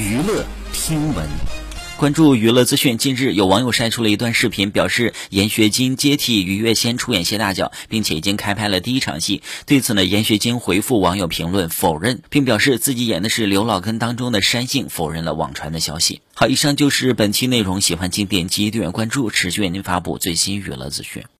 娱乐听闻关注娱乐资讯近日有网友晒出了一段视频表示闫学晶接替于月仙出演谢大脚并且已经开拍了第一场戏。对此呢闫学晶回复网友评论否认并表示自己演的是刘老根当中的山杏否认了网传的消息。好以上就是本期内容喜欢请点击订阅关注持续为您发布最新娱乐资讯。